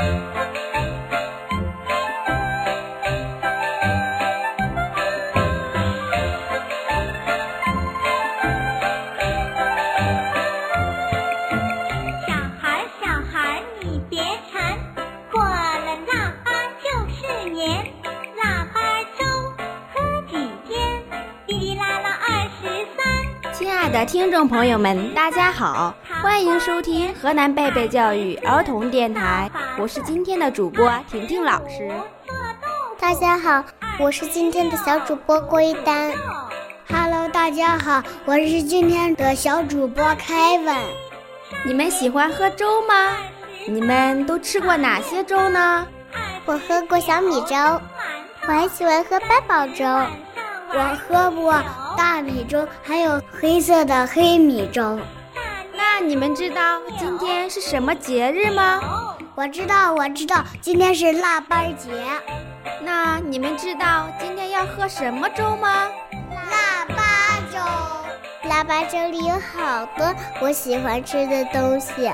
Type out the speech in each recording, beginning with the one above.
小孩小孩你别馋过了腊八就是年腊八粥喝几天滴滴啦啦二十三。亲爱的听众朋友们大家好欢迎收听河南贝贝教育儿童电台。我是今天的主播婷婷老师。大家好，我是今天的小主播郭一丹。Hello，大家好，我是今天的小主播凯文。你们喜欢喝粥吗？你们都吃过哪些粥呢？我喝过小米粥，我还喜欢喝八宝粥。我喝过大米粥，还有黑色的黑米粥。那你们知道今天是什么节日吗？我知道，我知道，今天是腊八节。那你们知道今天要喝什么粥吗？腊八粥。腊八粥里有好多我喜欢吃的东西。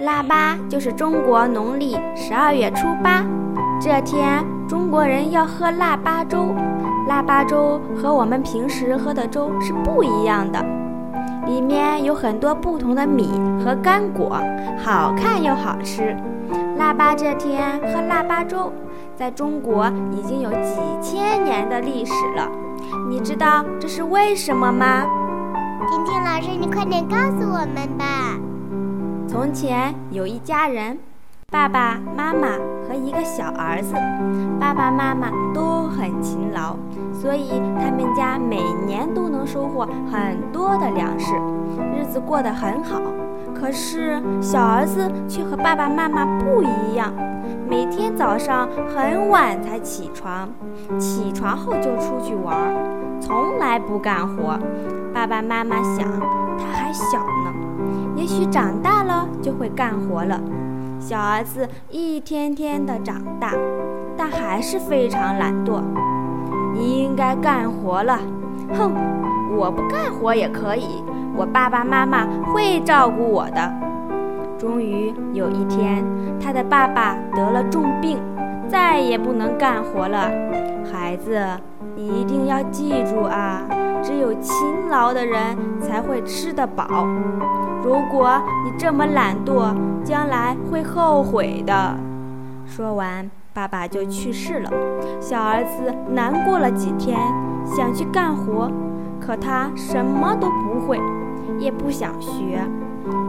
腊八就是中国农历十二月初八，这天中国人要喝腊八粥。腊八粥和我们平时喝的粥是不一样的，里面有很多不同的米和干果，好看又好吃。腊八这天喝腊八粥，在中国已经有几千年的历史了。你知道这是为什么吗？婷婷老师，你快点告诉我们吧。从前有一家人。爸爸妈妈和一个小儿子，爸爸妈妈都很勤劳，所以他们家每年都能收获很多的粮食，日子过得很好。可是小儿子却和爸爸妈妈不一样，每天早上很晚才起床，起床后就出去玩，从来不干活。爸爸妈妈想，他还小呢，也许长大了就会干活了。小儿子一天天的长大，但还是非常懒惰。你应该干活了。哼，我不干活也可以，我爸爸妈妈会照顾我的。终于有一天，他的爸爸得了重病，再也不能干活了。孩子，你一定要记住啊！只有勤劳的人才会吃得饱。如果你这么懒惰，将来会后悔的。说完，爸爸就去世了。小儿子难过了几天，想去干活，可他什么都不会，也不想学。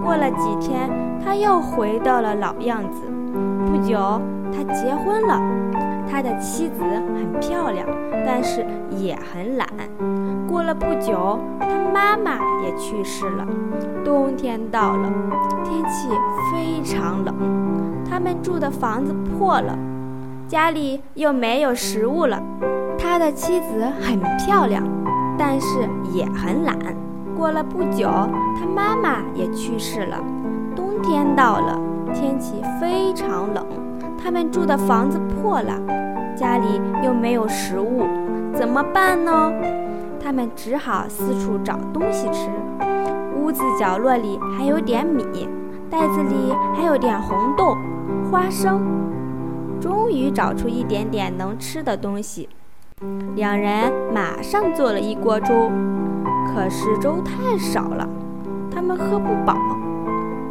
过了几天，他又回到了老样子。不久，他结婚了，他的妻子很漂亮，但是也很懒。过了不久，他妈妈也去世了。冬天到了，天气非常冷，他们住的房子破了，家里又没有食物了。他的妻子很漂亮，但是也很懒。过了不久，他妈妈也去世了。冬天到了，天气非常冷，他们住的房子破了，家里又没有食物，怎么办呢？他们只好四处找东西吃。屋子角落里还有点米，袋子里还有点红豆、花生。终于找出一点点能吃的东西，两人马上做了一锅粥。可是粥太少了，他们喝不饱。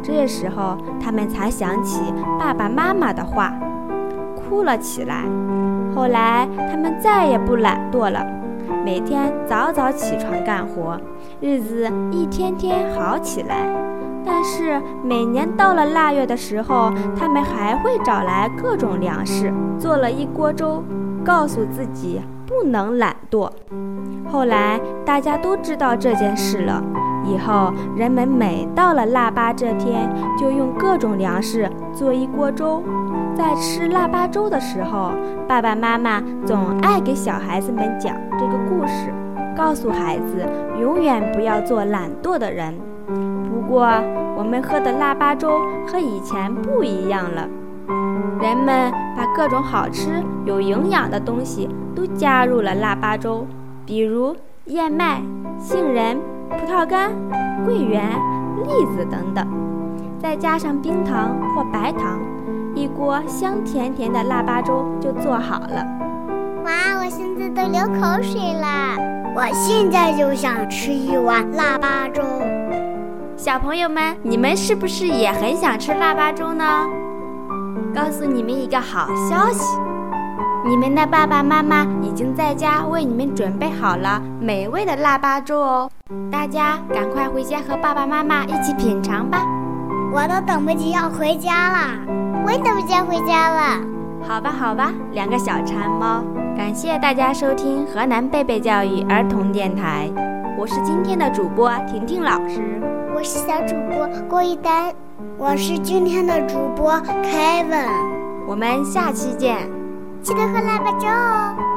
这时候，他们才想起爸爸妈妈的话，哭了起来。后来，他们再也不懒惰了。每天早早起床干活，日子一天天好起来。但是每年到了腊月的时候，他们还会找来各种粮食，做了一锅粥，告诉自己不能懒惰。后来大家都知道这件事了，以后人们每到了腊八这天，就用各种粮食做一锅粥。在吃腊八粥的时候，爸爸妈妈总爱给小孩子们讲这个故事，告诉孩子永远不要做懒惰的人。不过，我们喝的腊八粥和以前不一样了，人们把各种好吃有营养的东西都加入了腊八粥，比如燕麦、杏仁、葡萄干、桂圆、栗子等等，再加上冰糖或白糖。一锅香甜甜的腊八粥就做好了。哇，我现在都流口水了，我现在就想吃一碗腊八粥。小朋友们，你们是不是也很想吃腊八粥呢？告诉你们一个好消息，你们的爸爸妈妈已经在家为你们准备好了美味的腊八粥哦！大家赶快回家和爸爸妈妈一起品尝吧！我都等不及要回家了，我也等不及要回家了。好吧，好吧，两个小馋猫，感谢大家收听河南贝贝教育儿童电台，我是今天的主播婷婷老师，我是小主播郭一丹，我是今天的主播 Kevin，我们下期见，记得喝腊八粥哦。